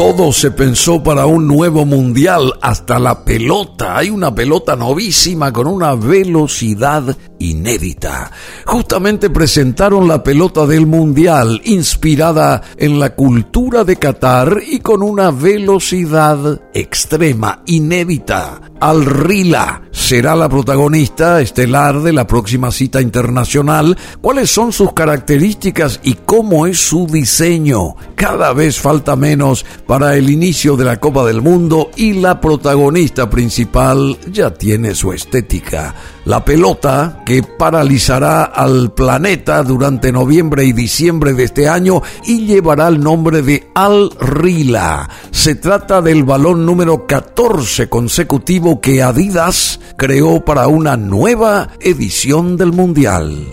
Todo se pensó para un nuevo mundial, hasta la pelota. Hay una pelota novísima con una velocidad inédita. Justamente presentaron la pelota del mundial, inspirada en la cultura de Qatar y con una velocidad extrema, inédita. Al Rila será la protagonista estelar de la próxima cita internacional. ¿Cuáles son sus características y cómo es su diseño? Cada vez falta menos para el inicio de la Copa del Mundo y la protagonista principal ya tiene su estética. La pelota que paralizará al planeta durante noviembre y diciembre de este año y llevará el nombre de Al Rila. Se trata del balón número 14 consecutivo que Adidas creó para una nueva edición del Mundial.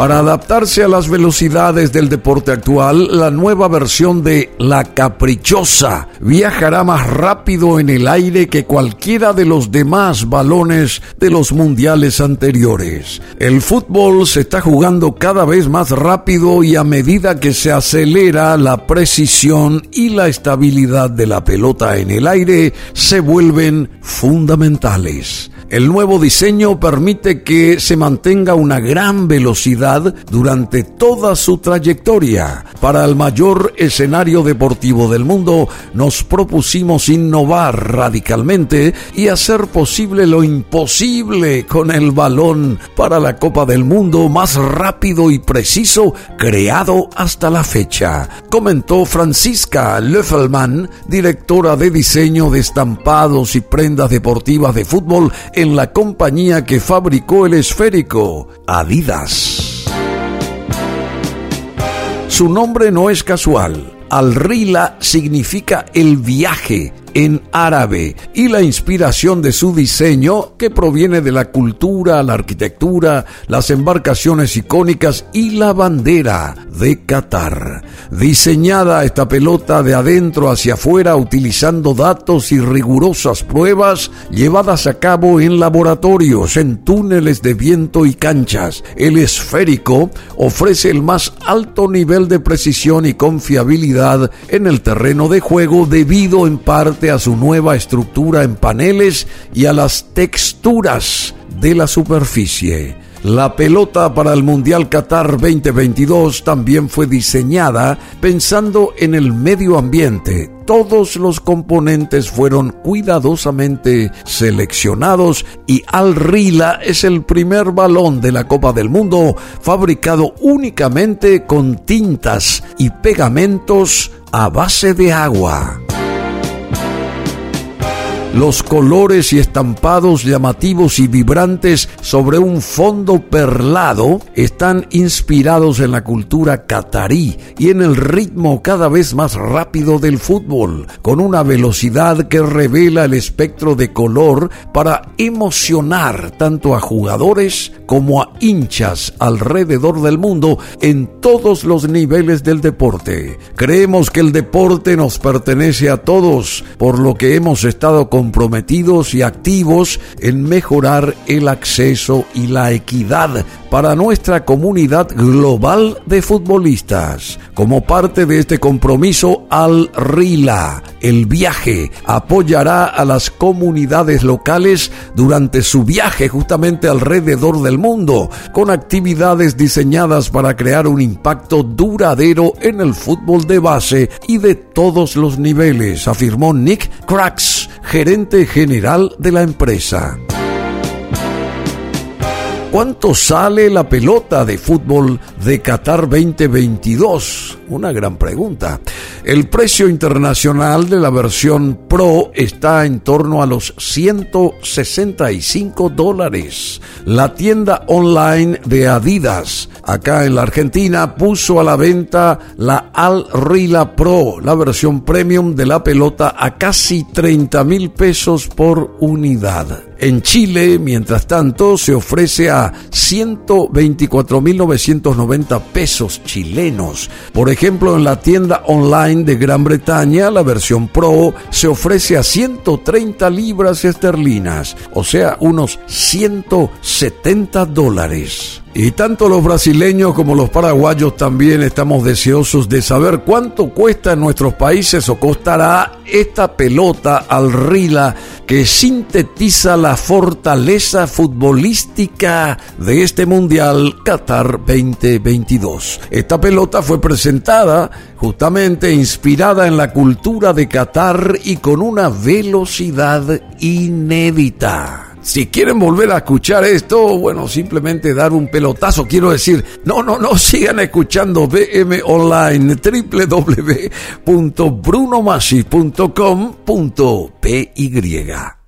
Para adaptarse a las velocidades del deporte actual, la nueva versión de La Caprichosa viajará más rápido en el aire que cualquiera de los demás balones de los mundiales anteriores. El fútbol se está jugando cada vez más rápido y a medida que se acelera la precisión y la estabilidad de la pelota en el aire se vuelven fundamentales. El nuevo diseño permite que se mantenga una gran velocidad durante toda su trayectoria. Para el mayor escenario deportivo del mundo, nos propusimos innovar radicalmente y hacer posible lo imposible con el balón para la Copa del Mundo más rápido y preciso creado hasta la fecha, comentó Francisca Löffelmann, directora de diseño de estampados y prendas deportivas de fútbol en la compañía que fabricó el esférico, Adidas. Su nombre no es casual. Al-Rila significa el viaje en árabe y la inspiración de su diseño que proviene de la cultura, la arquitectura, las embarcaciones icónicas y la bandera de Qatar. Diseñada esta pelota de adentro hacia afuera utilizando datos y rigurosas pruebas llevadas a cabo en laboratorios, en túneles de viento y canchas. El esférico ofrece el más alto nivel de precisión y confiabilidad en el terreno de juego debido en parte a su nueva estructura en paneles y a las texturas de la superficie. La pelota para el Mundial Qatar 2022 también fue diseñada pensando en el medio ambiente. Todos los componentes fueron cuidadosamente seleccionados y Al Rila es el primer balón de la Copa del Mundo fabricado únicamente con tintas y pegamentos a base de agua. Los colores y estampados llamativos y vibrantes sobre un fondo perlado están inspirados en la cultura catarí y en el ritmo cada vez más rápido del fútbol, con una velocidad que revela el espectro de color para emocionar tanto a jugadores como a hinchas alrededor del mundo en todos los niveles del deporte. Creemos que el deporte nos pertenece a todos, por lo que hemos estado con comprometidos y activos en mejorar el acceso y la equidad para nuestra comunidad global de futbolistas. Como parte de este compromiso, Al Rila, el viaje, apoyará a las comunidades locales durante su viaje justamente alrededor del mundo, con actividades diseñadas para crear un impacto duradero en el fútbol de base y de todos los niveles, afirmó Nick Cracks, gerente general de la empresa. ¿Cuánto sale la pelota de fútbol de Qatar 2022? Una gran pregunta. El precio internacional de la versión Pro está en torno a los 165 dólares. La tienda online de Adidas, acá en la Argentina, puso a la venta la Al Rila Pro, la versión premium de la pelota, a casi 30 mil pesos por unidad. En Chile, mientras tanto, se ofrece a 124.990 pesos chilenos. Por ejemplo, en la tienda online de Gran Bretaña, la versión Pro se ofrece a 130 libras esterlinas, o sea, unos 170 dólares. Y tanto los brasileños como los paraguayos también estamos deseosos de saber cuánto cuesta en nuestros países o costará esta pelota al Rila que sintetiza la fortaleza futbolística de este Mundial Qatar 2022. Esta pelota fue presentada justamente inspirada en la cultura de Qatar y con una velocidad inédita. Si quieren volver a escuchar esto, bueno, simplemente dar un pelotazo. Quiero decir, no, no, no, sigan escuchando BM Online, www.brunomasi.com.py.